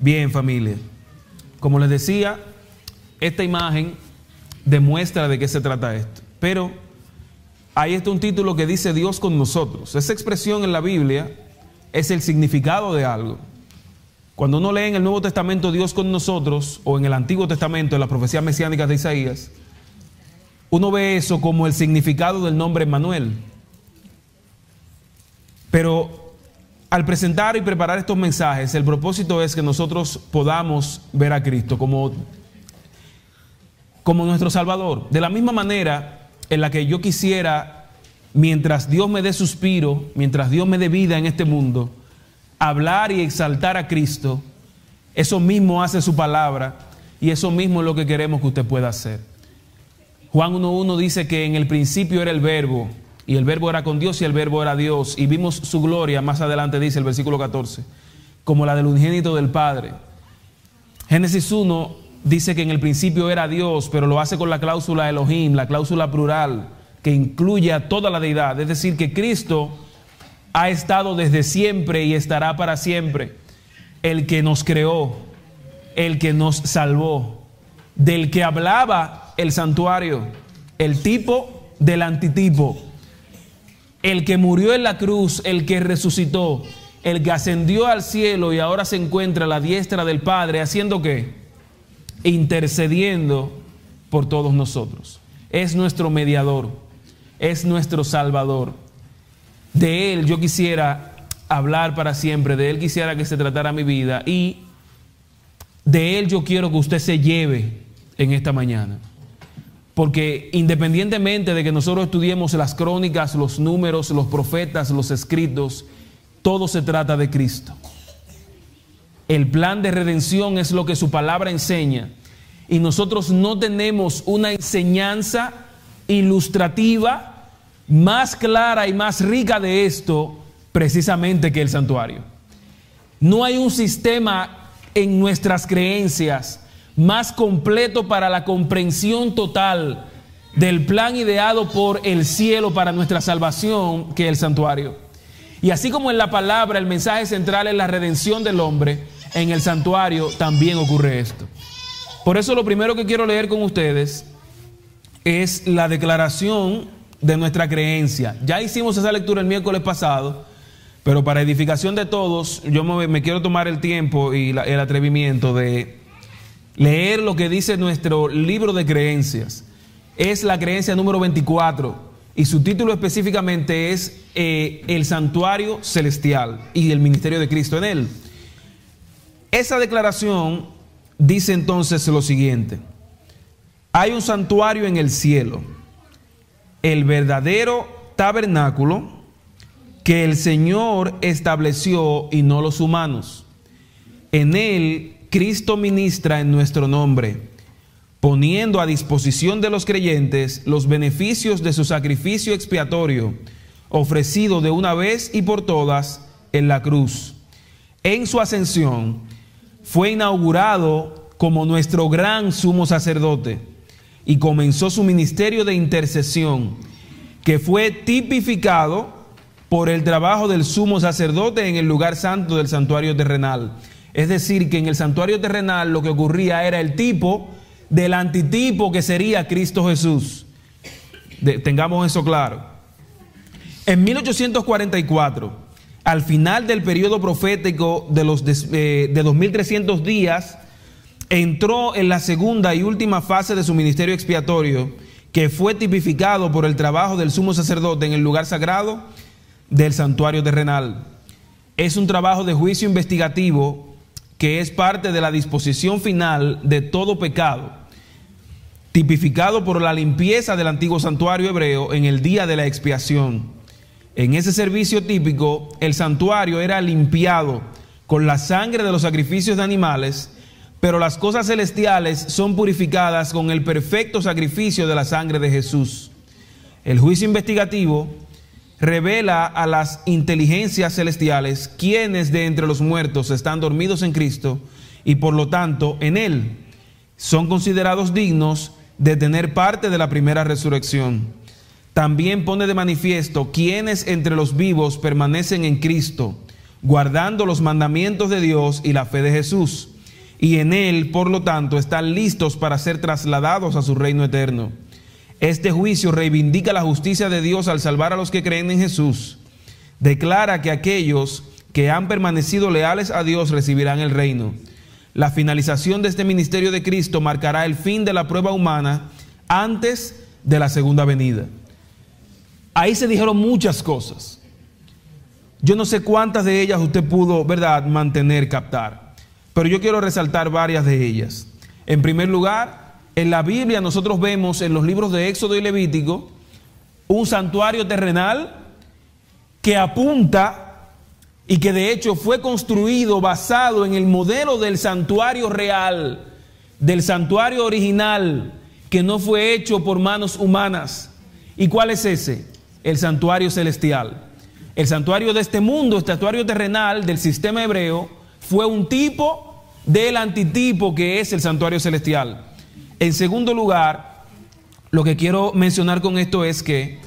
Bien, familia. Como les decía, esta imagen demuestra de qué se trata esto. Pero ahí está un título que dice Dios con nosotros. Esa expresión en la Biblia es el significado de algo. Cuando uno lee en el Nuevo Testamento Dios con nosotros, o en el Antiguo Testamento, en las profecías mesiánicas de Isaías, uno ve eso como el significado del nombre Manuel. Pero al presentar y preparar estos mensajes, el propósito es que nosotros podamos ver a Cristo como, como nuestro Salvador. De la misma manera en la que yo quisiera, mientras Dios me dé suspiro, mientras Dios me dé vida en este mundo, hablar y exaltar a Cristo, eso mismo hace su palabra y eso mismo es lo que queremos que usted pueda hacer. Juan 1.1 dice que en el principio era el verbo y el verbo era con Dios y el verbo era Dios y vimos su gloria, más adelante dice el versículo 14, como la del unigénito del Padre. Génesis 1 dice que en el principio era Dios, pero lo hace con la cláusula Elohim, la cláusula plural, que incluye a toda la deidad. Es decir, que Cristo ha estado desde siempre y estará para siempre. El que nos creó, el que nos salvó, del que hablaba el santuario, el tipo del antitipo, el que murió en la cruz, el que resucitó, el que ascendió al cielo y ahora se encuentra a la diestra del Padre, haciendo qué? Intercediendo por todos nosotros. Es nuestro mediador, es nuestro salvador. De Él yo quisiera hablar para siempre, de Él quisiera que se tratara mi vida y de Él yo quiero que usted se lleve en esta mañana. Porque independientemente de que nosotros estudiemos las crónicas, los números, los profetas, los escritos, todo se trata de Cristo. El plan de redención es lo que su palabra enseña. Y nosotros no tenemos una enseñanza ilustrativa más clara y más rica de esto precisamente que el santuario. No hay un sistema en nuestras creencias más completo para la comprensión total del plan ideado por el cielo para nuestra salvación que el santuario. Y así como en la palabra el mensaje central es la redención del hombre, en el santuario también ocurre esto. Por eso lo primero que quiero leer con ustedes es la declaración de nuestra creencia. Ya hicimos esa lectura el miércoles pasado, pero para edificación de todos, yo me, quiero tomar el tiempo y el atrevimiento de leer lo que dice nuestro libro de creencias. Es la creencia número 24 y su título específicamente es eh, El santuario celestial y el ministerio de Cristo en él. Esa declaración dice entonces lo siguiente. Hay un santuario en el cielo el verdadero tabernáculo que el Señor estableció y no los humanos. En él Cristo ministra en nuestro nombre, poniendo a disposición de los creyentes los beneficios de su sacrificio expiatorio, ofrecido de una vez y por todas en la cruz. En su ascensión fue inaugurado como nuestro gran sumo sacerdote y comenzó su ministerio de intercesión, que fue tipificado por el trabajo del sumo sacerdote en el lugar santo del santuario terrenal. Es decir, que en el santuario terrenal lo que ocurría era el tipo del antitipo que sería Cristo Jesús. tengamos eso claro. En 1844, al final del periodo profético de los de, de 2300 días, entró en la segunda y última fase de su ministerio expiatorio, que fue tipificado por el trabajo del sumo sacerdote en el lugar sagrado del santuario terrenal. Es un trabajo de juicio investigativo que es parte de la disposición final de todo pecado, tipificado por la limpieza del antiguo santuario hebreo en el día de la expiación. En ese servicio típico, el santuario era limpiado con la sangre de los sacrificios de animales pero las cosas celestiales son purificadas con el perfecto sacrificio de la sangre de Jesús. El juicio investigativo revela a las inteligencias celestiales quienes de entre los muertos están dormidos en Cristo y por lo tanto en Él son considerados dignos de tener parte de la primera resurrección. También pone de manifiesto quienes entre los vivos permanecen en Cristo guardando los mandamientos de Dios y la fe de Jesús. Y en Él, por lo tanto, están listos para ser trasladados a su reino eterno. Este juicio reivindica la justicia de Dios al salvar a los que creen en Jesús. Declara que aquellos que han permanecido leales a Dios recibirán el reino. La finalización de este ministerio de Cristo marcará el fin de la prueba humana antes de la segunda venida. Ahí se dijeron muchas cosas. Yo no sé cuántas de ellas usted pudo, ¿verdad?, mantener, captar. Pero yo quiero resaltar varias de ellas. En primer lugar, en la Biblia nosotros vemos en los libros de Éxodo y Levítico un santuario terrenal que apunta y que de hecho fue construido basado en el modelo del santuario real, del santuario original, que no fue hecho por manos humanas. ¿Y cuál es ese? El santuario celestial. El santuario de este mundo, el santuario terrenal del sistema hebreo, fue un tipo del antitipo que es el santuario celestial. En segundo lugar, lo que quiero mencionar con esto es que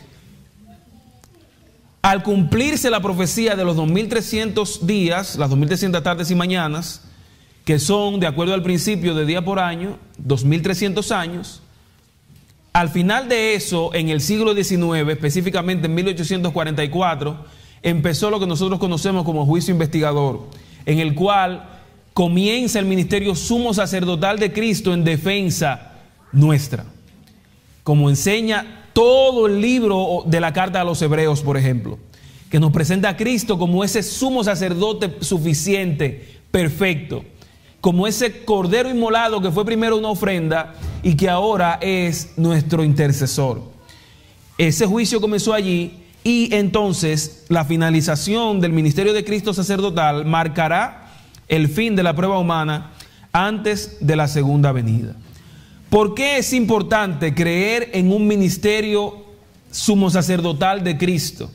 al cumplirse la profecía de los 2300 días, las 2300 tardes y mañanas, que son, de acuerdo al principio, de día por año, 2300 años, al final de eso, en el siglo XIX, específicamente en 1844, empezó lo que nosotros conocemos como juicio investigador, en el cual comienza el ministerio sumo sacerdotal de Cristo en defensa nuestra, como enseña todo el libro de la carta a los hebreos, por ejemplo, que nos presenta a Cristo como ese sumo sacerdote suficiente, perfecto, como ese cordero inmolado que fue primero una ofrenda y que ahora es nuestro intercesor. Ese juicio comenzó allí y entonces la finalización del ministerio de Cristo sacerdotal marcará el fin de la prueba humana antes de la segunda venida. ¿Por qué es importante creer en un ministerio sumo sacerdotal de Cristo?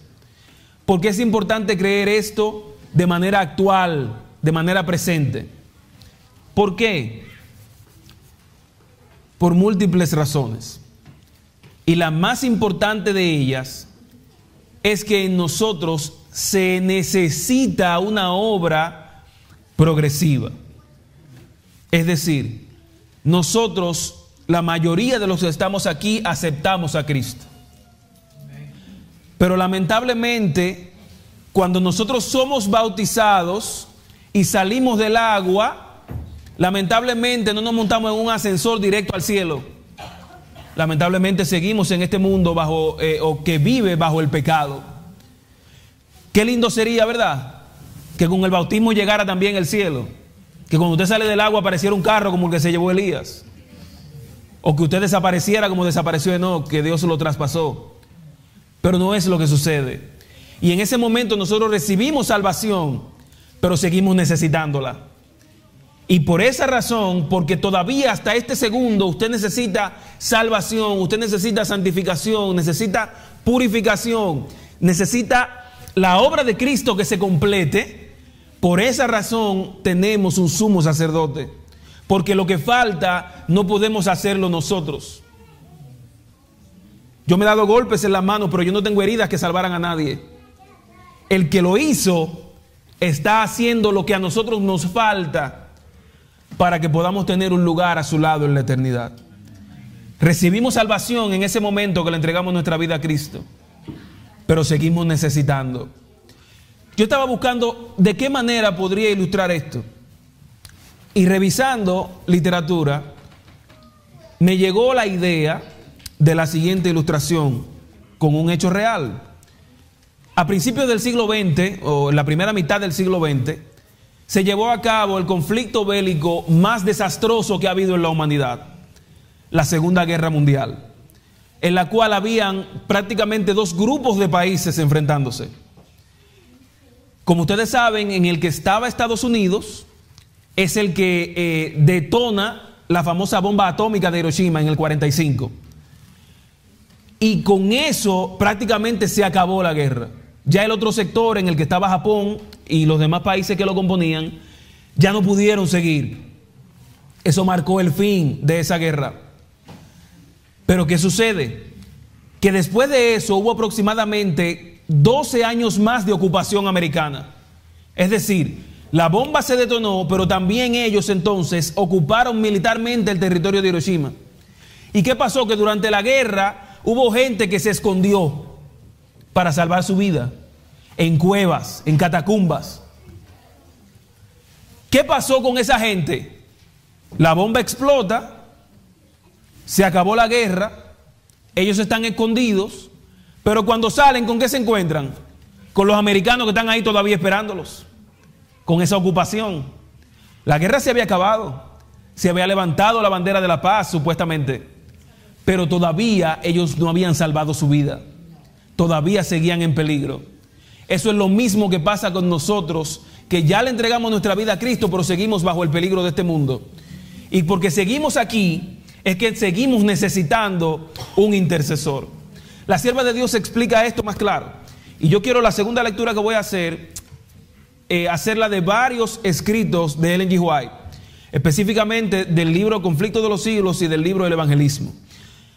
¿Por qué es importante creer esto de manera actual, de manera presente? ¿Por qué? Por múltiples razones. Y la más importante de ellas es que en nosotros se necesita una obra progresiva. Es decir, nosotros la mayoría de los que estamos aquí aceptamos a Cristo. Pero lamentablemente, cuando nosotros somos bautizados y salimos del agua, lamentablemente no nos montamos en un ascensor directo al cielo. Lamentablemente seguimos en este mundo bajo eh, o que vive bajo el pecado. Qué lindo sería, ¿verdad? Que con el bautismo llegara también el cielo. Que cuando usted sale del agua apareciera un carro como el que se llevó Elías. O que usted desapareciera como desapareció Enoch, que Dios lo traspasó. Pero no es lo que sucede. Y en ese momento nosotros recibimos salvación, pero seguimos necesitándola. Y por esa razón, porque todavía hasta este segundo usted necesita salvación, usted necesita santificación, necesita purificación, necesita la obra de Cristo que se complete, por esa razón tenemos un sumo sacerdote porque lo que falta no podemos hacerlo nosotros. Yo me he dado golpes en las manos, pero yo no tengo heridas que salvaran a nadie. El que lo hizo está haciendo lo que a nosotros nos falta para que podamos tener un lugar a su lado en la eternidad. Recibimos salvación en ese momento que le entregamos nuestra vida a Cristo, pero seguimos necesitando. Yo estaba buscando de qué manera podría ilustrar esto. Y revisando literatura, me llegó la idea de la siguiente ilustración con un hecho real. A principios del siglo XX, o en la primera mitad del siglo XX, se llevó a cabo el conflicto bélico más desastroso que ha habido en la humanidad, la Segunda Guerra Mundial, en la cual habían prácticamente dos grupos de países enfrentándose. Como ustedes saben, en el que estaba Estados Unidos, es el que eh, detona la famosa bomba atómica de Hiroshima en el 45. Y con eso prácticamente se acabó la guerra. Ya el otro sector en el que estaba Japón y los demás países que lo componían, ya no pudieron seguir. Eso marcó el fin de esa guerra. Pero ¿qué sucede? Que después de eso hubo aproximadamente 12 años más de ocupación americana Es decir, la bomba se detonó, pero también ellos entonces ocuparon militarmente el territorio de Hiroshima. ¿Y qué pasó? Que durante la guerra hubo gente que se escondió para salvar su vida en cuevas, en catacumbas. ¿Qué pasó con esa gente? La bomba explota, se acabó la guerra, ellos están escondidos, pero cuando salen, ¿con qué se encuentran? Con los americanos que están ahí todavía esperándolos, con esa ocupación. La guerra se había acabado, se había levantado la bandera de la paz, supuestamente, pero todavía ellos no habían salvado su vida, todavía seguían en peligro. Eso es lo mismo que pasa con nosotros, que ya le entregamos nuestra vida a Cristo, pero seguimos bajo el peligro de este mundo. Y porque seguimos aquí, es que seguimos necesitando un intercesor. La sierva de Dios explica esto más claro. Y yo quiero la segunda lectura que voy a hacer, eh, hacerla de varios escritos de Ellen G. White, específicamente del libro Conflicto de los Siglos y del libro del Evangelismo.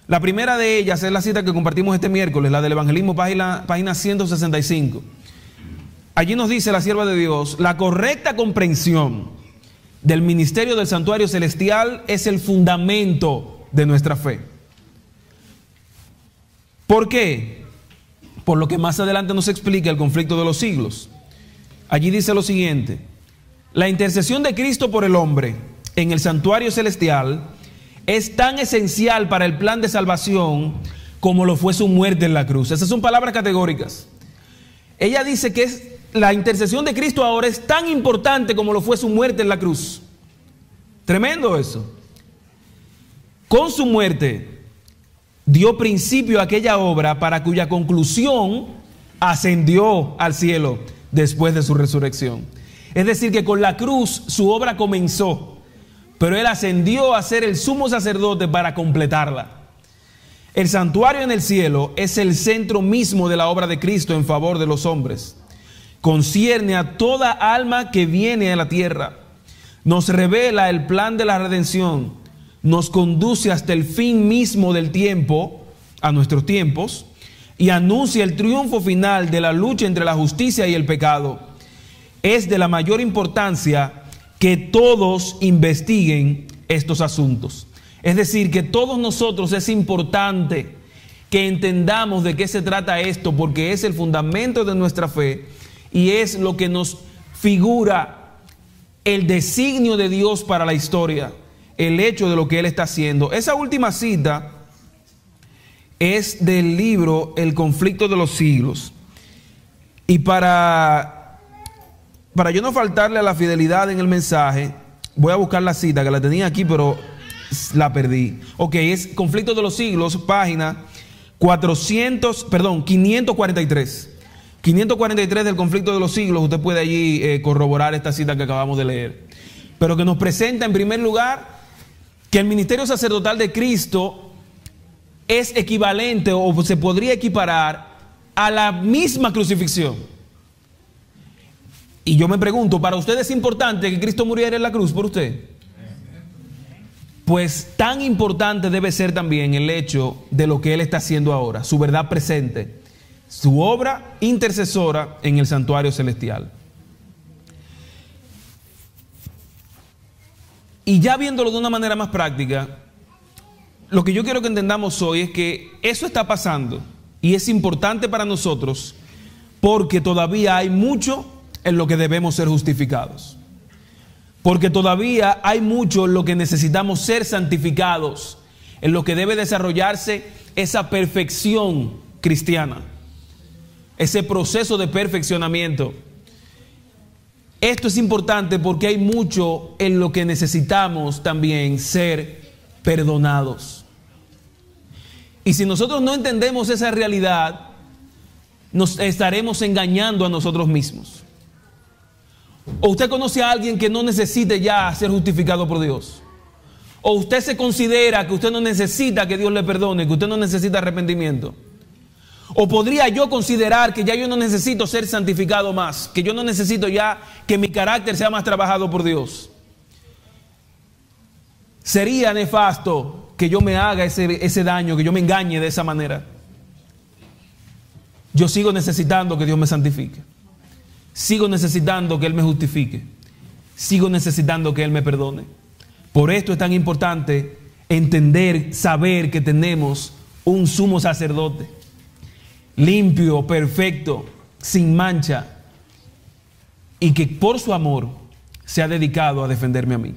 La primera de ellas es la cita que compartimos este miércoles, la del Evangelismo, página 165. Allí nos dice la sierva de Dios, la correcta comprensión del ministerio del santuario celestial es el fundamento de nuestra fe. ¿Por qué? Por lo que más adelante nos explica el conflicto de los siglos. Allí dice lo siguiente, la intercesión de Cristo por el hombre en el santuario celestial es tan esencial para el plan de salvación como lo fue su muerte en la cruz. Esas son palabras categóricas. Ella dice que es la intercesión de Cristo ahora es tan importante como lo fue su muerte en la cruz. Tremendo eso. Con su muerte dio principio a aquella obra para cuya conclusión ascendió al cielo después de su resurrección. Es decir, que con la cruz su obra comenzó, pero él ascendió a ser el sumo sacerdote para completarla. El santuario en el cielo es el centro mismo de la obra de Cristo en favor de los hombres concierne a toda alma que viene a la tierra. Nos revela el plan de la redención, nos conduce hasta el fin mismo del tiempo, a nuestros tiempos, y anuncia el triunfo final de la lucha entre la justicia y el pecado. Es de la mayor importancia que todos investiguen estos asuntos. Es decir, que todos nosotros es importante que entendamos de qué se trata esto, porque es el fundamento de nuestra fe y es lo que nos figura el designio de Dios para la historia, el hecho de lo que Él está haciendo. Esa última cita es del libro El conflicto de los siglos. Y para, para yo no faltarle a la fidelidad en el mensaje, voy a buscar la cita que la tenía aquí, pero la perdí. Ok, es Conflicto de los siglos, página 400, perdón, 543. 543 del conflicto de los siglos, usted puede allí eh, corroborar esta cita que acabamos de leer, pero que nos presenta en primer lugar que el ministerio sacerdotal de Cristo es equivalente o se podría equiparar a la misma crucifixión. Y yo me pregunto, ¿para usted es importante que Cristo muriera en la cruz por usted? Pues tan importante debe ser también el hecho de lo que Él está haciendo ahora, su verdad presente su obra intercesora en el santuario celestial. Y ya viéndolo de una manera más práctica, lo que yo quiero que entendamos hoy es que eso está pasando y es importante para nosotros porque todavía hay mucho en lo que debemos ser justificados. Porque todavía hay mucho en lo que necesitamos ser santificados, en lo que debe desarrollarse esa perfección cristiana ese proceso de perfeccionamiento. Esto es importante porque hay mucho en lo que necesitamos también ser perdonados. Y si nosotros no entendemos esa realidad, nos estaremos engañando a nosotros mismos. ¿O usted conoce a alguien que no necesite ya ser justificado por Dios? ¿O usted se considera que usted no necesita que Dios le perdone, que usted no necesita arrepentimiento? ¿O podría yo considerar que ya yo no necesito ser santificado más? Que yo no necesito ya que mi carácter sea más trabajado por Dios. Sería nefasto que yo me haga ese, ese daño, que yo me engañe de esa manera. Yo sigo necesitando que Dios me santifique. sigo necesitando que Él me justifique, sigo necesitando que Él me perdone. Por esto es tan importante entender, saber que tenemos un sumo sacerdote, limpio, perfecto, sin mancha, y que por su amor se ha dedicado a defenderme a mí.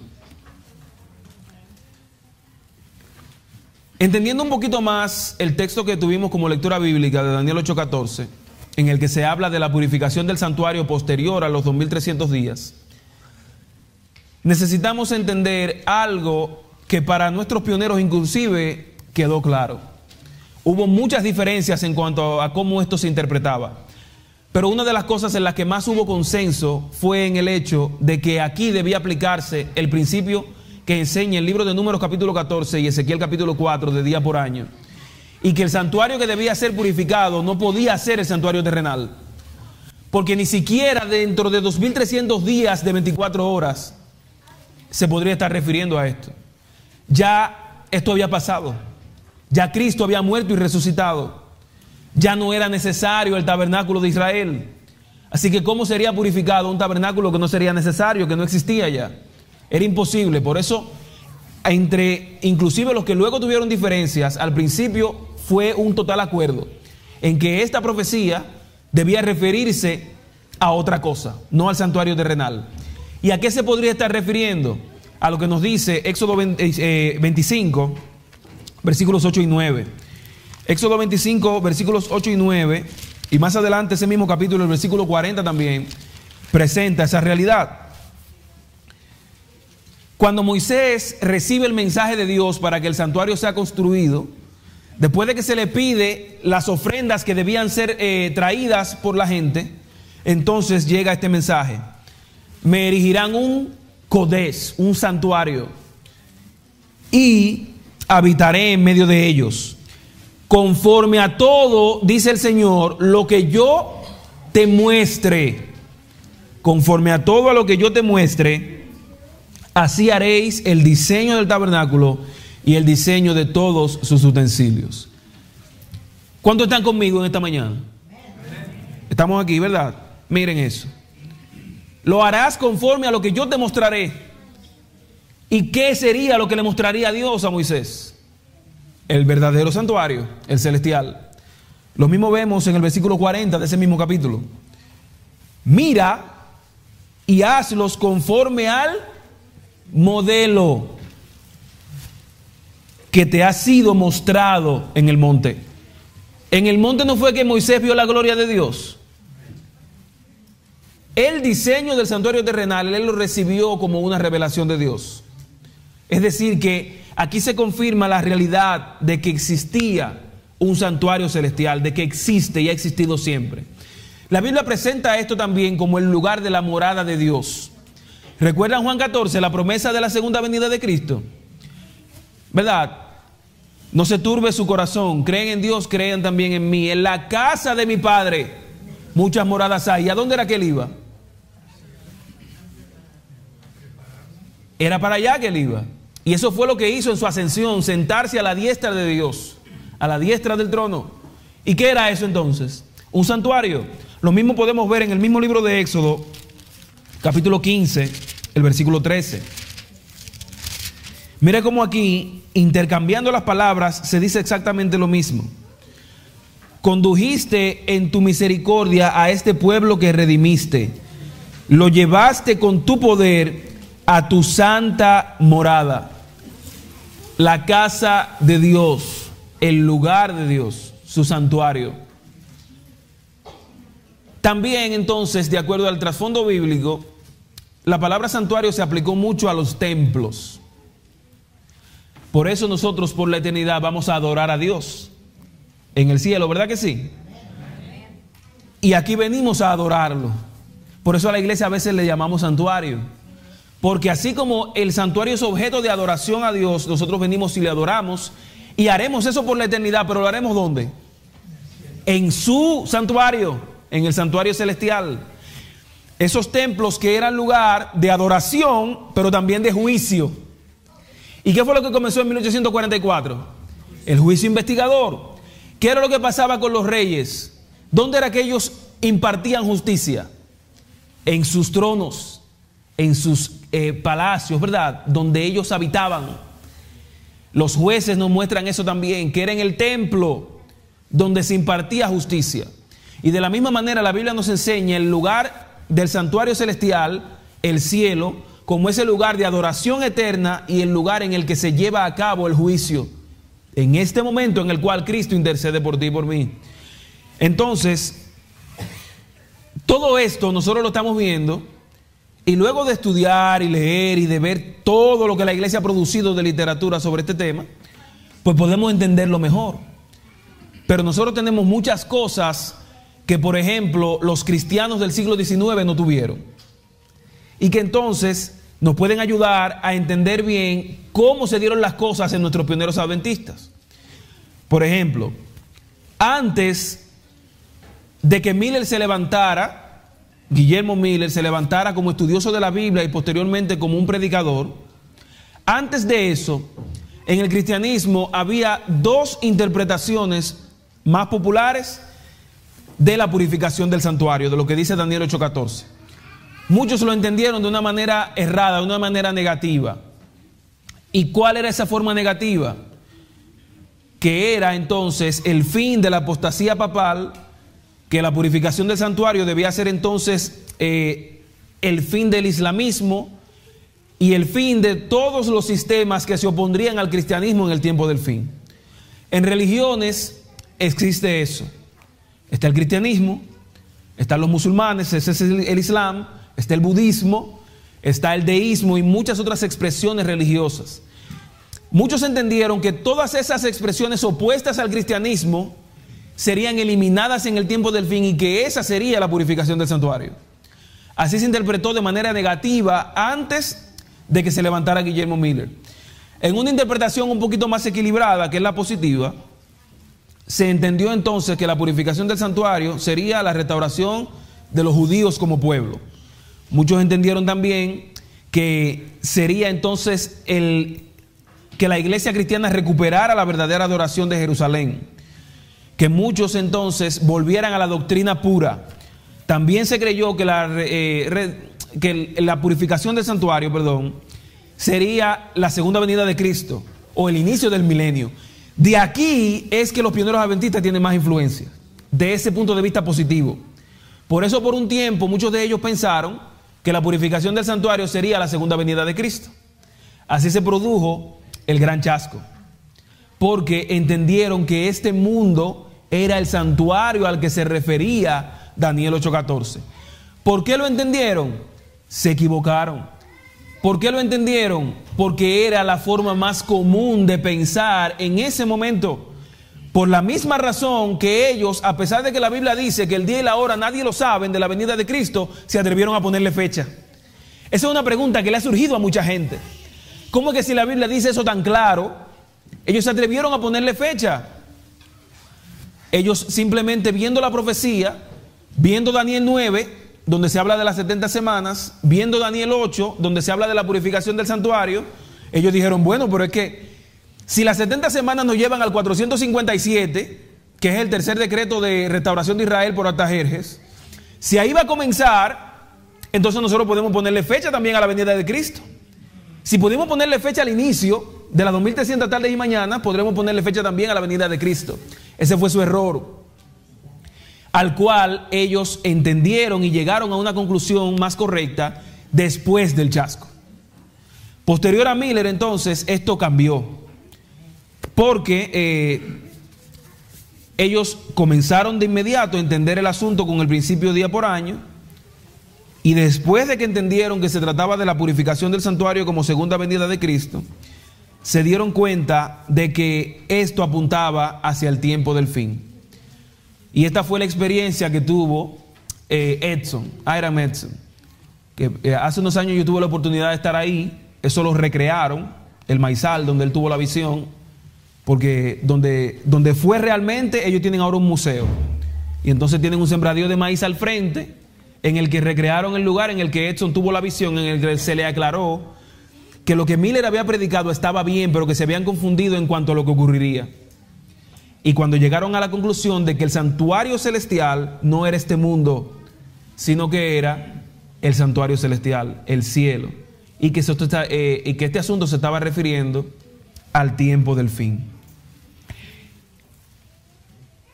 Entendiendo un poquito más el texto que tuvimos como lectura bíblica de Daniel 8:14, en el que se habla de la purificación del santuario posterior a los 2300 días, necesitamos entender algo que para nuestros pioneros inclusive quedó claro. Hubo muchas diferencias en cuanto a cómo esto se interpretaba. Pero una de las cosas en las que más hubo consenso fue en el hecho de que aquí debía aplicarse el principio que enseña el libro de Números capítulo 14 y Ezequiel capítulo 4 de día por año. Y que el santuario que debía ser purificado no podía ser el santuario terrenal. Porque ni siquiera dentro de 2300 días de 24 horas se podría estar refiriendo a esto. Ya esto había pasado. Ya Cristo había muerto y resucitado. Ya no era necesario el tabernáculo de Israel. Así que ¿cómo sería purificado un tabernáculo que no sería necesario, que no existía ya? Era imposible. Por eso, entre inclusive los que luego tuvieron diferencias, al principio fue un total acuerdo en que esta profecía debía referirse a otra cosa, no al santuario terrenal. ¿Y a qué se podría estar refiriendo? A lo que nos dice Éxodo 25, eh, versículos 8 y 9. Éxodo 25, versículos 8 y 9, y más adelante ese mismo capítulo, el versículo 40 también, presenta esa realidad. Cuando Moisés recibe el mensaje de Dios para que el santuario sea construido, después de que se le pide las ofrendas que debían ser eh, traídas por la gente, entonces llega este mensaje me erigirán un codés, un santuario, y habitaré en medio de ellos. Conforme a todo, dice el Señor, lo que yo te muestre, conforme a todo a lo que yo te muestre, así haréis el diseño del tabernáculo y el diseño de todos sus utensilios. ¿Cuántos están conmigo en esta mañana? Estamos aquí, ¿verdad? Miren eso. Lo harás conforme a lo que yo te mostraré. ¿Y qué sería lo que le mostraría Dios a Moisés? El verdadero santuario, el celestial. Lo mismo vemos en el versículo 40 de ese mismo capítulo. Mira y hazlos conforme al modelo que te ha sido mostrado en el monte. En el monte no fue que Moisés vio la gloria de Dios. El diseño del santuario terrenal, él lo recibió como una revelación de Dios. Es decir, que aquí se confirma la realidad de que existía un santuario celestial, de que existe y ha existido siempre. La Biblia presenta esto también como el lugar de la morada de Dios. ¿Recuerdan Juan 14, la promesa de la segunda venida de Cristo? ¿Verdad? No se turbe su corazón, creen en Dios, crean también en mí. En la casa de mi Padre muchas moradas hay. ¿Y a dónde era que él iba? Era para allá que él iba. Y eso fue lo que hizo en su ascensión, sentarse a la diestra de Dios, a la diestra del trono. ¿Y qué era eso entonces? Un santuario. Lo mismo podemos ver en el mismo libro de Éxodo, capítulo 15, el versículo 13. Mira cómo aquí, intercambiando las palabras, se dice exactamente lo mismo. Condujiste en tu misericordia a este pueblo que redimiste. Lo llevaste con tu poder a tu santa morada, la casa de Dios, el lugar de Dios, su santuario. También entonces, de acuerdo al trasfondo bíblico, la palabra santuario se aplicó mucho a los templos. Por eso nosotros por la eternidad vamos a adorar a Dios en el cielo, ¿verdad que sí? Y aquí venimos a adorarlo. Por eso a la iglesia a veces le llamamos santuario. Porque así como el santuario es objeto de adoración a Dios, nosotros venimos y le adoramos y haremos eso por la eternidad, pero lo haremos ¿dónde? En su santuario, en el santuario celestial. Esos templos que eran lugar de adoración, pero también de juicio. ¿Y qué fue lo que comenzó en 1844? El juicio investigador. ¿Qué era lo que pasaba con los reyes? ¿Dónde era que ellos impartían justicia? en sus tronos, en sus eh, palacios, ¿verdad? Donde ellos habitaban. Los jueces nos muestran eso también, que era en el templo donde se impartía justicia. Y de la misma manera la Biblia nos enseña el lugar del santuario celestial, el cielo, como ese lugar de adoración eterna y el lugar en el que se lleva a cabo el juicio. En este momento en el cual Cristo intercede por ti y por mí. Entonces, todo esto nosotros lo estamos viendo y luego de estudiar y leer y de ver todo lo que la iglesia ha producido de literatura sobre este tema, pues podemos entenderlo mejor. Pero nosotros tenemos muchas cosas que, por ejemplo, los cristianos del siglo XIX no tuvieron. Y que entonces nos pueden ayudar a entender bien cómo se dieron las cosas en nuestros pioneros adventistas. Por ejemplo, antes de que Miller se levantara, Guillermo Miller se levantara como estudioso de la Biblia y posteriormente como un predicador, antes de eso, en el cristianismo había dos interpretaciones más populares de la purificación del santuario, de lo que dice Daniel 8:14. Muchos lo entendieron de una manera errada, de una manera negativa. ¿Y cuál era esa forma negativa? Que era entonces el fin de la apostasía papal, que la purificación del santuario debía ser entonces eh, el fin del islamismo y el fin de todos los sistemas que se opondrían al cristianismo en el tiempo del fin. En religiones existe eso. Está el cristianismo, están los musulmanes, ese es el islam, está el budismo, está el deísmo y muchas otras expresiones religiosas. Muchos entendieron que todas esas expresiones opuestas al cristianismo serían eliminadas en el tiempo del fin y que esa sería la purificación del santuario. Así se interpretó de manera negativa antes de que se levantara Guillermo Miller. En una interpretación un poquito más equilibrada, que es la positiva, se entendió entonces que la purificación del santuario sería la restauración de los judíos como pueblo. Muchos entendieron también que sería entonces el que la iglesia cristiana recuperara la verdadera adoración de Jerusalén. Que muchos entonces volvieran a la doctrina pura. También se creyó que la, eh, que la purificación del santuario, perdón, sería la segunda venida de Cristo o el inicio del milenio. De aquí es que los pioneros adventistas tienen más influencia, de ese punto de vista positivo. Por eso por un tiempo muchos de ellos pensaron que la purificación del santuario sería la segunda venida de Cristo. Así se produjo el gran chasco, porque entendieron que este mundo era el santuario al que se refería Daniel 8:14. ¿Por qué lo entendieron? Se equivocaron. ¿Por qué lo entendieron? Porque era la forma más común de pensar en ese momento. Por la misma razón que ellos, a pesar de que la Biblia dice que el día y la hora nadie lo saben de la venida de Cristo, se atrevieron a ponerle fecha. Esa es una pregunta que le ha surgido a mucha gente. ¿Cómo que si la Biblia dice eso tan claro, ellos se atrevieron a ponerle fecha? Ellos simplemente viendo la profecía, viendo Daniel 9, donde se habla de las 70 semanas, viendo Daniel 8, donde se habla de la purificación del santuario, ellos dijeron, bueno, pero es que si las 70 semanas nos llevan al 457, que es el tercer decreto de restauración de Israel por Artajerjes, si ahí va a comenzar, entonces nosotros podemos ponerle fecha también a la venida de Cristo. Si pudimos ponerle fecha al inicio de las 2300 tardes y mañana, podremos ponerle fecha también a la venida de Cristo. Ese fue su error al cual ellos entendieron y llegaron a una conclusión más correcta después del chasco. Posterior a Miller, entonces, esto cambió, porque eh, ellos comenzaron de inmediato a entender el asunto con el principio día por año, y después de que entendieron que se trataba de la purificación del santuario como segunda venida de Cristo, se dieron cuenta de que esto apuntaba hacia el tiempo del fin. Y esta fue la experiencia que tuvo eh, Edson, Iron Edson. Que eh, hace unos años yo tuve la oportunidad de estar ahí. Eso lo recrearon, el maizal, donde él tuvo la visión. Porque donde, donde fue realmente, ellos tienen ahora un museo. Y entonces tienen un sembradío de maíz al frente, en el que recrearon el lugar en el que Edson tuvo la visión, en el que se le aclaró que lo que Miller había predicado estaba bien, pero que se habían confundido en cuanto a lo que ocurriría. Y cuando llegaron a la conclusión de que el santuario celestial no era este mundo, sino que era el santuario celestial, el cielo, y que, eh, este asunto se estaba refiriendo al tiempo del fin.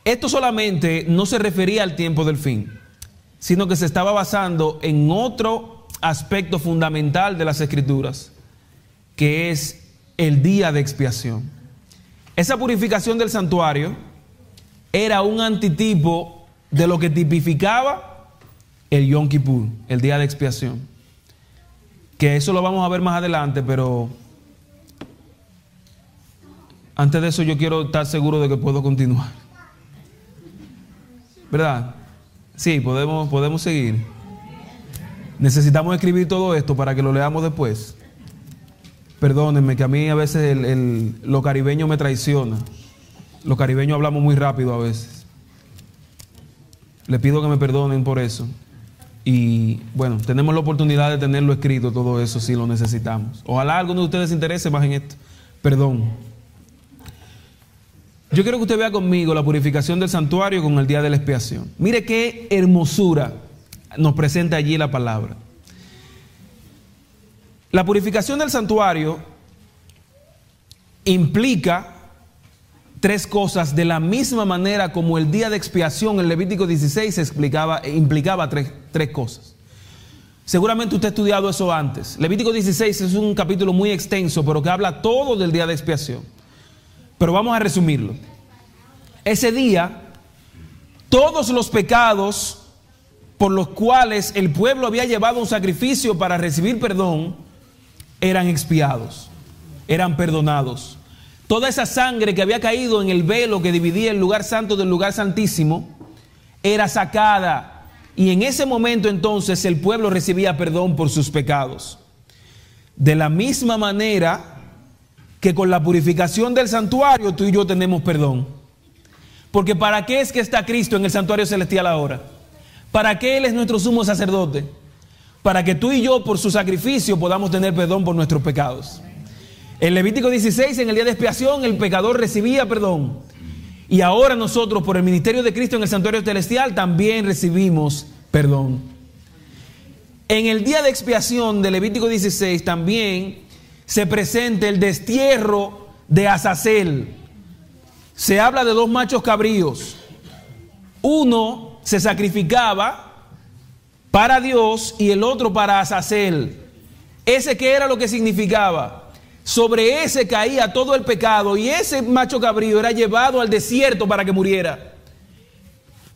Esto solamente no se refería al tiempo del fin, sino que se estaba basando en otro aspecto fundamental de las escrituras, que es el día de expiación. Esa purificación del santuario era un antitipo de lo que tipificaba el Yom Kippur, el día de expiación. Que eso lo vamos a ver más adelante, pero antes de eso yo quiero estar seguro de que puedo continuar. ¿Verdad? Sí, podemos, podemos seguir. Necesitamos escribir todo esto para que lo leamos después. Perdónenme que a mí a veces el, lo caribeño me traiciona. Los caribeños hablamos muy rápido a veces. Le pido que me perdonen por eso. Y bueno, tenemos la oportunidad de tenerlo escrito todo eso si lo necesitamos. Ojalá alguno de ustedes se interese más en esto. Perdón. Yo quiero que usted vea conmigo la purificación del santuario con el día de la expiación. Mire qué hermosura nos presenta allí la palabra. La purificación del santuario implica tres cosas de la misma manera como el día de expiación en Levítico 16 explicaba, implicaba tres, tres cosas. Seguramente usted ha estudiado eso antes. Levítico 16 es un capítulo muy extenso, pero que habla todo del día de expiación. Pero vamos a resumirlo. Ese día, todos los pecados por los cuales el pueblo había llevado un sacrificio para recibir perdón, eran expiados, eran perdonados. Toda esa sangre que había caído en el velo que dividía el lugar santo del lugar santísimo era sacada y en ese momento entonces el pueblo recibía perdón por sus pecados. De la misma manera que con la purificación del santuario tú y yo tenemos perdón. Porque ¿para qué es que está Cristo en el santuario celestial ahora? ¿Para qué Él es nuestro sumo sacerdote? Para que tú y yo por su sacrificio podamos tener perdón por nuestros pecados. En Levítico 16, en el día de expiación, el pecador recibía perdón. Y ahora nosotros, por el ministerio de Cristo en el santuario celestial, también recibimos perdón. En el día de expiación de Levítico 16 también se presenta el destierro de Azazel. Se habla de dos machos cabríos. Uno se sacrificaba para Dios y el otro para Azazel. Ese que era lo que significaba. Sobre ese caía todo el pecado y ese macho cabrío era llevado al desierto para que muriera.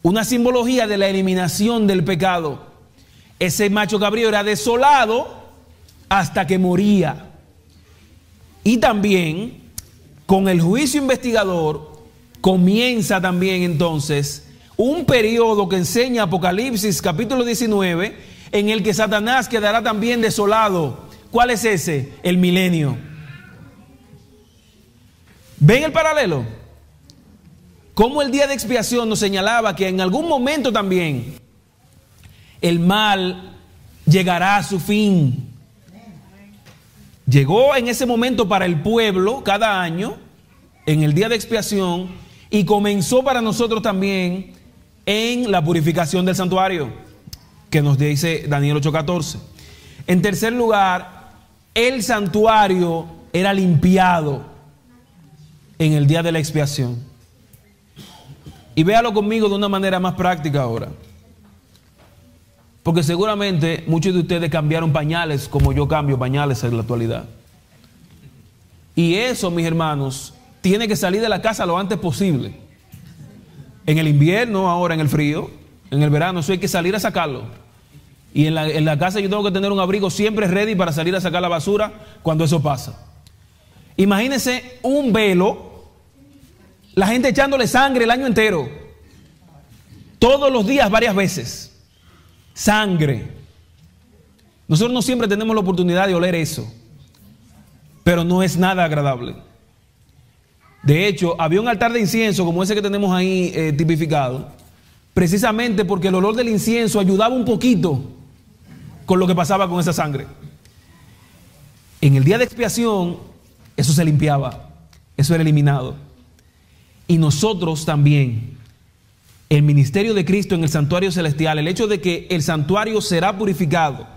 Una simbología de la eliminación del pecado. Ese macho cabrío era desolado hasta que moría. Y también con el juicio investigador comienza también entonces un periodo que enseña Apocalipsis capítulo 19, en el que Satanás quedará también desolado. ¿Cuál es ese? El milenio. ¿Ven el paralelo? Como el día de expiación nos señalaba que en algún momento también el mal llegará a su fin. Llegó en ese momento para el pueblo cada año, en el día de expiación, y comenzó para nosotros también en la purificación del santuario, que nos dice Daniel 8:14. En tercer lugar, el santuario era limpiado en el día de la expiación. Y véalo conmigo de una manera más práctica ahora. Porque seguramente muchos de ustedes cambiaron pañales como yo cambio pañales en la actualidad. Y eso, mis hermanos, tiene que salir de la casa lo antes posible. En el invierno, ahora en el frío, en el verano, eso hay que salir a sacarlo. Y en la, casa yo tengo que tener un abrigo siempre ready para salir a sacar la basura cuando eso pasa. Imagínense un velo, la gente echándole sangre el año entero. Todos los días, varias veces. Sangre. Nosotros no siempre tenemos la oportunidad de oler eso. Pero no es nada agradable. De hecho, había un altar de incienso como ese que tenemos ahí eh, tipificado, precisamente porque el olor del incienso ayudaba un poquito con lo que pasaba con esa sangre. En el día de expiación, eso se limpiaba, eso era eliminado. Y nosotros también, el ministerio de Cristo en el santuario celestial, el hecho de que el santuario será purificado,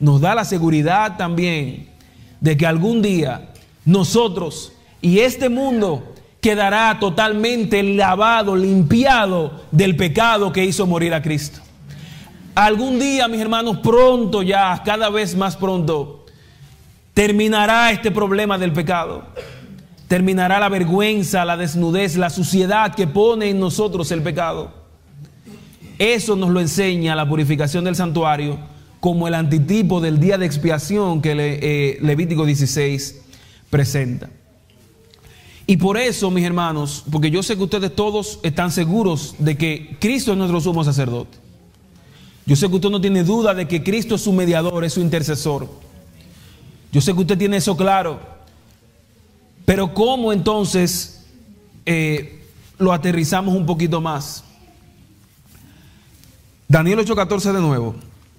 nos da la seguridad también de que algún día nosotros y este mundo quedará totalmente lavado, limpiado del pecado que hizo morir a Cristo. Algún día, mis hermanos, pronto ya, cada vez más pronto, terminará este problema del pecado. Terminará la vergüenza, la desnudez, la suciedad que pone en nosotros el pecado. Eso nos lo enseña la purificación del santuario como el antitipo del día de expiación que eh, Levítico 16 presenta. Y por eso, mis hermanos, porque yo sé que ustedes todos están seguros de que Cristo es nuestro sumo sacerdote. Yo sé que usted no tiene duda de que Cristo es su mediador, es su intercesor. Yo sé que usted tiene eso claro. Pero ¿cómo entonces eh, lo aterrizamos un poquito más? Daniel 8:14 de nuevo.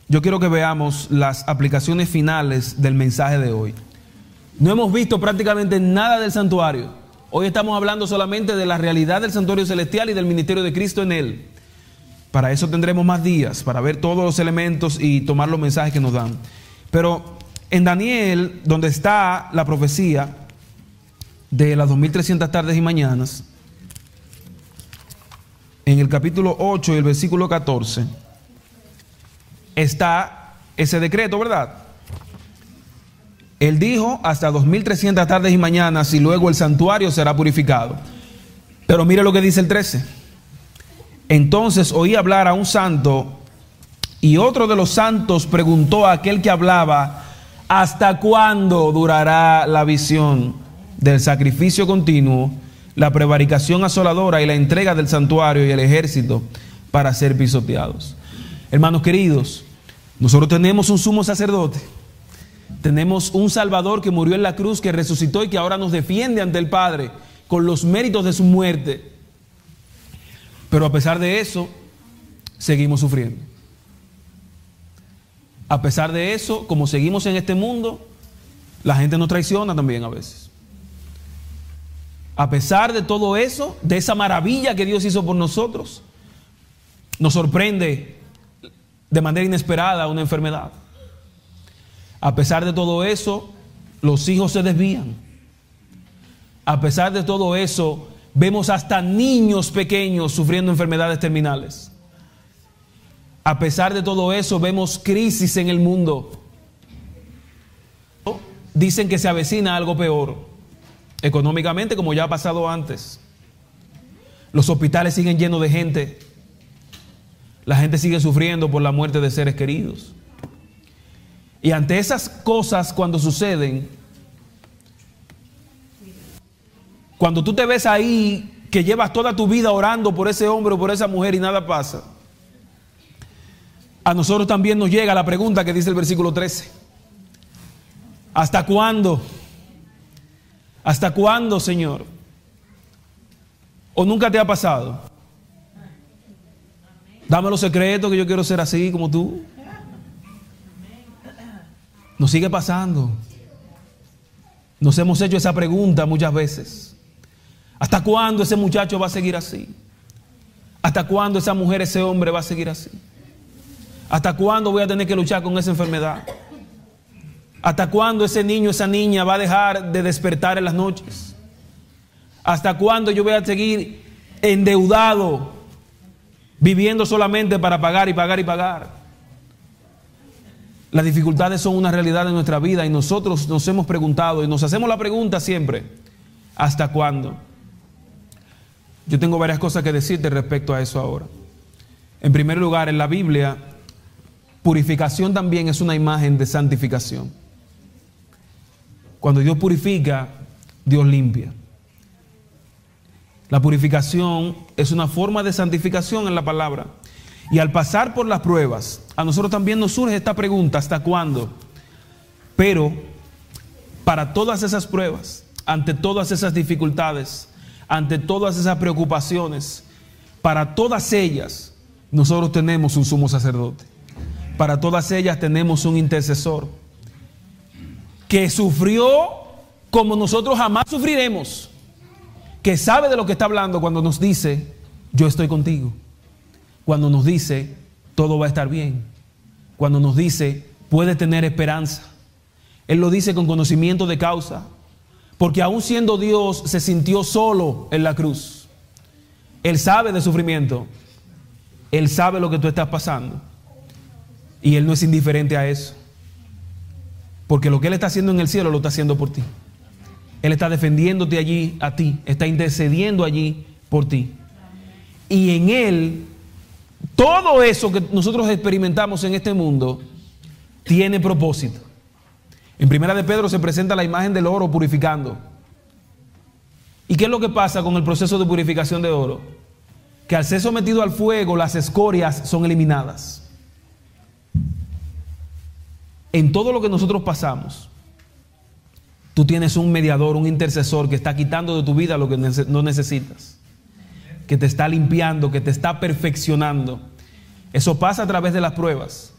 Yo quiero que veamos las aplicaciones finales del mensaje de hoy. No hemos visto prácticamente nada del santuario. Hoy estamos hablando solamente de la realidad del santuario celestial y del ministerio de Cristo en él. Para eso tendremos más días, para ver todos los elementos y tomar los mensajes que nos dan. Pero en Daniel, donde está la profecía de las 2300 tardes y mañanas, en el capítulo 8 y el versículo 14, está ese decreto, ¿verdad? Él dijo hasta 2300 tardes y mañanas y luego el santuario será purificado. Pero mire lo que dice el 13. Entonces oí hablar a un santo y otro de los santos preguntó a aquel que hablaba, ¿hasta cuándo durará la visión del sacrificio continuo, la prevaricación asoladora y la entrega del santuario y el ejército para ser pisoteados? Hermanos queridos, nosotros tenemos un sumo sacerdote tenemos un Salvador que murió en la cruz, que resucitó y que ahora nos defiende ante el Padre con los méritos de su muerte. Pero a pesar de eso, seguimos sufriendo. A pesar de eso, como seguimos en este mundo, la gente nos traiciona también a veces. A pesar de todo eso, de esa maravilla que Dios hizo por nosotros, nos sorprende de manera inesperada una enfermedad. A pesar de todo eso, los hijos se desvían. A pesar de todo eso, vemos hasta niños pequeños sufriendo enfermedades terminales. A pesar de todo eso, vemos crisis en el mundo. Dicen que se avecina algo peor, económicamente como ya ha pasado antes. Los hospitales siguen llenos de gente. La gente sigue sufriendo por la muerte de seres queridos. Y ante esas cosas cuando suceden, cuando tú te ves ahí que llevas toda tu vida orando por ese hombre o por esa mujer y nada pasa, a nosotros también nos llega la pregunta que dice el versículo 13. ¿Hasta cuándo? ¿Hasta cuándo, Señor? ¿O nunca te ha pasado? Dame los secretos que yo quiero ser así como tú. Nos sigue pasando. Nos hemos hecho esa pregunta muchas veces. ¿Hasta cuándo ese muchacho va a seguir así? ¿Hasta cuándo esa mujer, ese hombre va a seguir así? ¿Hasta cuándo voy a tener que luchar con esa enfermedad? ¿Hasta cuándo ese niño, esa niña va a dejar de despertar en las noches? ¿Hasta cuándo yo voy a seguir endeudado, viviendo solamente para pagar y pagar y pagar? Las dificultades son una realidad de nuestra vida y nosotros nos hemos preguntado y nos hacemos la pregunta siempre, ¿hasta cuándo? Yo tengo varias cosas que decirte respecto a eso ahora. En primer lugar, en la Biblia, purificación también es una imagen de santificación. Cuando Dios purifica, Dios limpia. La purificación es una forma de santificación en la palabra. Y al pasar por las pruebas, a nosotros también nos surge esta pregunta, ¿hasta cuándo? Pero para todas esas pruebas, ante todas esas dificultades, ante todas esas preocupaciones, para todas ellas, nosotros tenemos un sumo sacerdote. Para todas ellas tenemos un intercesor que sufrió como nosotros jamás sufriremos, que sabe de lo que está hablando cuando nos dice, yo estoy contigo cuando nos dice, todo va a estar bien. Cuando nos dice, puede tener esperanza. Él lo dice con conocimiento de causa, porque aún siendo Dios se sintió solo en la cruz. Él sabe de sufrimiento, Él sabe lo que tú estás pasando y Él no es indiferente a eso. Porque lo que Él está haciendo en el cielo lo está haciendo por ti. Él está defendiéndote allí a ti, está intercediendo allí por ti. Y en Él, todo eso que nosotros experimentamos en este mundo tiene propósito. En Primera de Pedro se presenta la imagen del oro purificando. ¿Y qué es lo que pasa con el proceso de purificación de oro? Que al ser sometido al fuego, las escorias son eliminadas. En todo lo que nosotros pasamos, tú tienes un mediador, un intercesor que está quitando de tu vida lo que no necesitas, que te está limpiando, que te está perfeccionando. Eso pasa a través de las pruebas,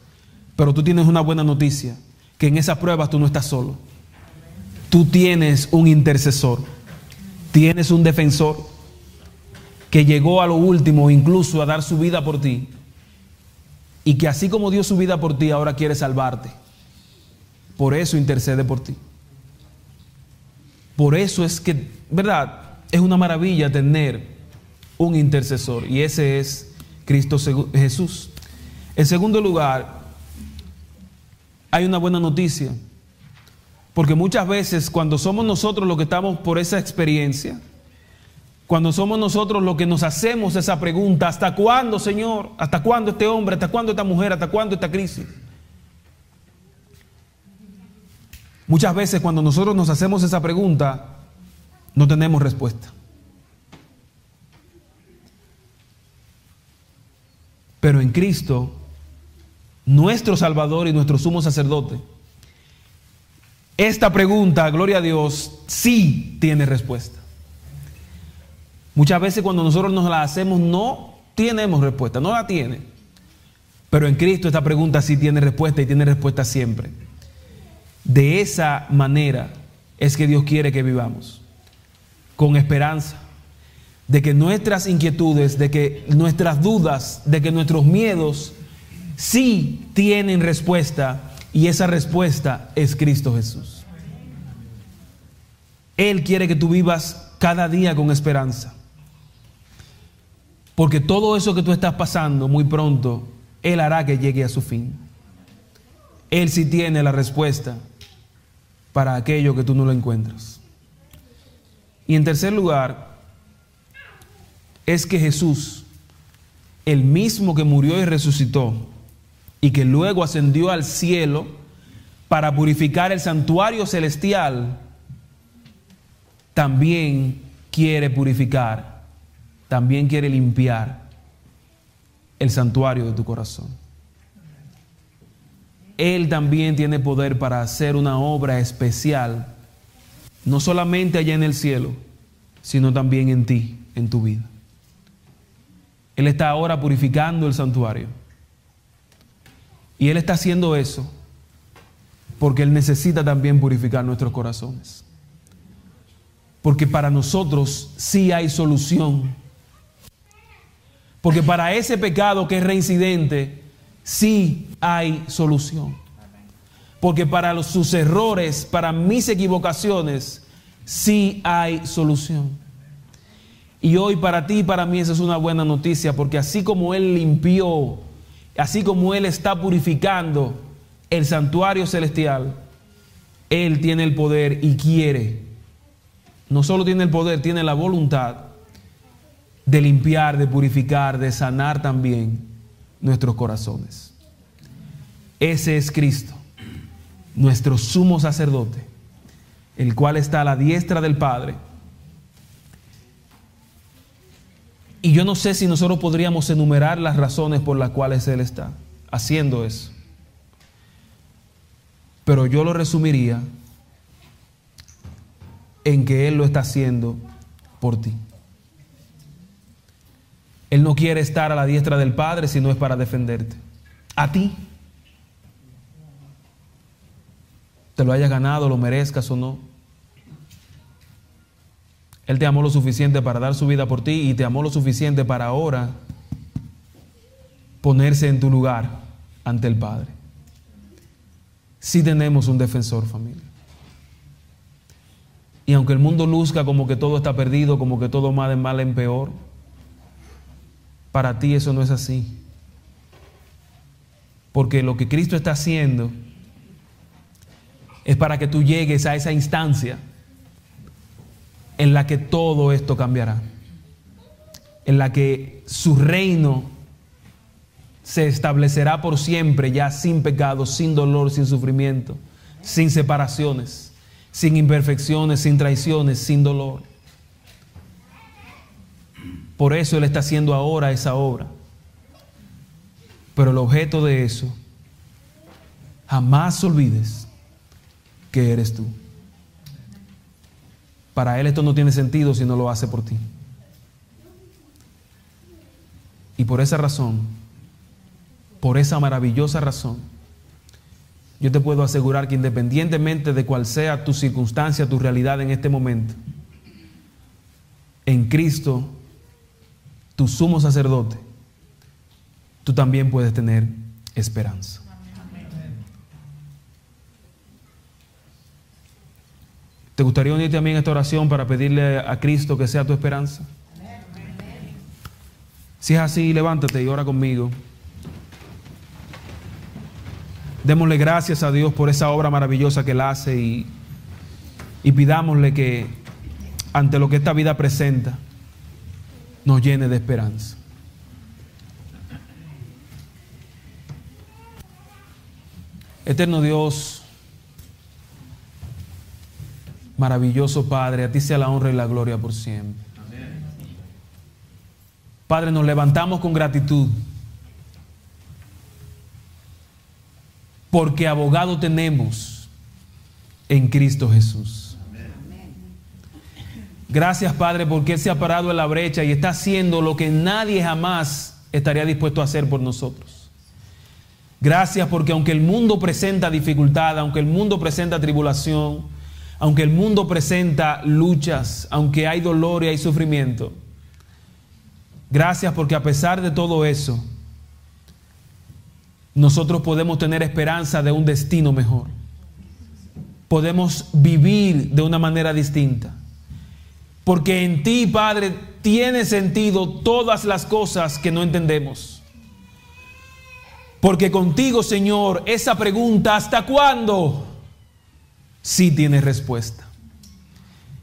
pero tú tienes una buena noticia que en esas pruebas tú no estás solo. Tú tienes un intercesor, tienes un defensor que llegó a lo último incluso a dar su vida por ti y que así como dio su vida por ti, ahora quiere salvarte. Por eso intercede por ti. Por eso es que, ¿verdad? Es una maravilla tener un intercesor y ese es Cristo Jesús. En segundo lugar, hay una buena noticia. Porque muchas veces cuando somos nosotros los que estamos por esa experiencia, cuando somos nosotros los que nos hacemos esa pregunta, ¿hasta cuándo, Señor? ¿Hasta cuándo este hombre? ¿Hasta cuándo esta mujer? ¿Hasta cuándo esta crisis? Muchas veces cuando nosotros nos hacemos esa pregunta, no tenemos respuesta. Pero en Cristo nuestro Salvador y nuestro sumo sacerdote, esta pregunta, gloria a Dios, sí tiene respuesta. Muchas veces cuando nosotros nos la hacemos no tenemos respuesta, no la tiene. Pero en Cristo esta pregunta sí tiene respuesta y tiene respuesta siempre. De esa manera es que Dios quiere que vivamos, con esperanza, de que nuestras inquietudes, de que nuestras dudas, de que nuestros miedos sí tienen respuesta y esa respuesta es Cristo Jesús. Él quiere que tú vivas cada día con esperanza. Porque todo eso que tú estás pasando muy pronto, Él hará que llegue a su fin. Él sí tiene la respuesta para aquello que tú no lo encuentras. Y en tercer lugar, es que Jesús, el mismo que murió y resucitó, y que luego ascendió al cielo para purificar el santuario celestial, también quiere purificar, también quiere limpiar el santuario de tu corazón. Él también tiene poder para hacer una obra especial, no solamente allá en el cielo, sino también en ti, en tu vida. Él está ahora purificando el santuario. Y Él está haciendo eso porque Él necesita también purificar nuestros corazones. Porque para nosotros sí hay solución. Porque para ese pecado que es reincidente, sí hay solución. Porque para sus errores, para mis equivocaciones, sí hay solución. Y hoy para ti y para mí esa es una buena noticia, porque así como Él limpió así como Él está purificando el santuario celestial, Él tiene el poder y quiere, no solo tiene el poder, tiene la voluntad de limpiar, de purificar, de sanar también nuestros corazones. Ese es Cristo, nuestro sumo sacerdote, el cual está a la diestra del Padre Y yo no sé si nosotros podríamos enumerar las razones por las cuales Él está haciendo eso. Pero yo lo resumiría en que Él lo está haciendo por ti. Él no quiere estar a la diestra del Padre si no es para defenderte. A ti. Te lo hayas ganado, lo merezcas o no. Él te amó lo suficiente para dar su vida por ti y te amó lo suficiente para ahora ponerse en tu lugar ante el Padre. Sí tenemos un defensor, familia. Y aunque el mundo luzca como que todo está perdido, como que todo va de mal en peor, para ti eso no es así. Porque lo que Cristo está haciendo es para que tú llegues a esa instancia en la que todo esto cambiará. En la que su reino se establecerá por siempre, ya sin pecado, sin dolor, sin sufrimiento, sin separaciones, sin imperfecciones, sin traiciones, sin dolor. Por eso Él está haciendo ahora esa obra. Pero el objeto de eso, jamás olvides que eres tú. Para Él esto no tiene sentido si no lo hace por ti. Y por esa razón, por esa maravillosa razón, yo te puedo asegurar que independientemente de cuál sea tu circunstancia, tu realidad en este momento, en Cristo, tu sumo sacerdote, tú también puedes tener esperanza. ¿Te gustaría unirte a mí en esta oración para pedirle a Cristo que sea tu esperanza? Si es así, levántate y ora conmigo. Démosle gracias a Dios por esa obra maravillosa que Él hace y, y pidámosle que ante lo que esta vida presenta, nos llene de esperanza. Eterno Dios, maravilloso Padre, a ti sea la honra y la gloria por siempre. Padre, nos levantamos con gratitud porque abogado tenemos en Cristo Jesús. Gracias Padre porque Él se ha parado en la brecha y está haciendo lo que nadie jamás estaría dispuesto a hacer por nosotros. Gracias porque aunque el mundo presenta dificultad, aunque el mundo presenta tribulación, aunque el mundo presenta luchas, aunque hay dolor y hay sufrimiento, gracias porque a pesar de todo eso, nosotros podemos tener esperanza de un destino mejor. Podemos vivir de una manera distinta. Porque en ti, Padre, tiene sentido todas las cosas que no entendemos. Porque contigo, Señor, esa pregunta, ¿hasta cuándo? Sí tiene respuesta.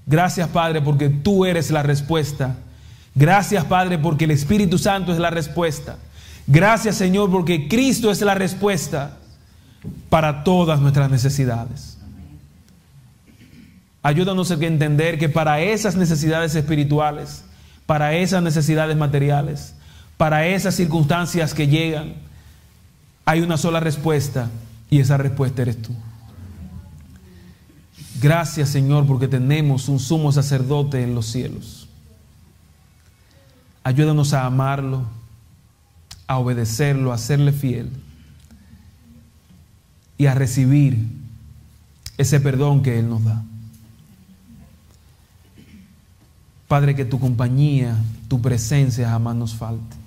Gracias, Padre, porque tú eres la respuesta. Gracias, Padre, porque el Espíritu Santo es la respuesta. Gracias, Señor, porque Cristo es la respuesta para todas nuestras necesidades. Ayúdanos a entender que para esas necesidades espirituales, para esas necesidades materiales, para esas circunstancias que llegan, hay una sola respuesta y esa respuesta eres tú. Gracias Señor porque tenemos un sumo sacerdote en los cielos. Ayúdanos a amarlo, a obedecerlo, a serle fiel y a recibir ese perdón que Él nos da. Padre, que tu compañía, tu presencia jamás nos falte.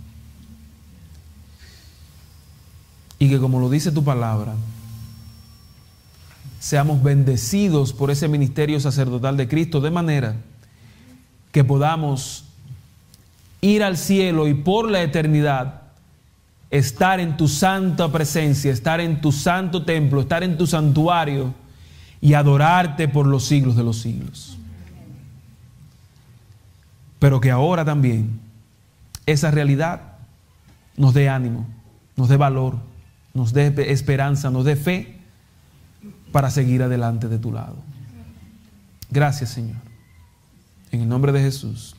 Y que como lo dice tu palabra, seamos bendecidos por ese ministerio sacerdotal de Cristo de manera que podamos ir al cielo y por la eternidad estar en tu santa presencia, estar en tu santo templo, estar en tu santuario y adorarte por los siglos de los siglos. Pero que ahora también esa realidad nos dé ánimo, nos dé valor, nos dé esperanza, nos dé fe para seguir adelante de tu lado. Gracias Señor. En el nombre de Jesús.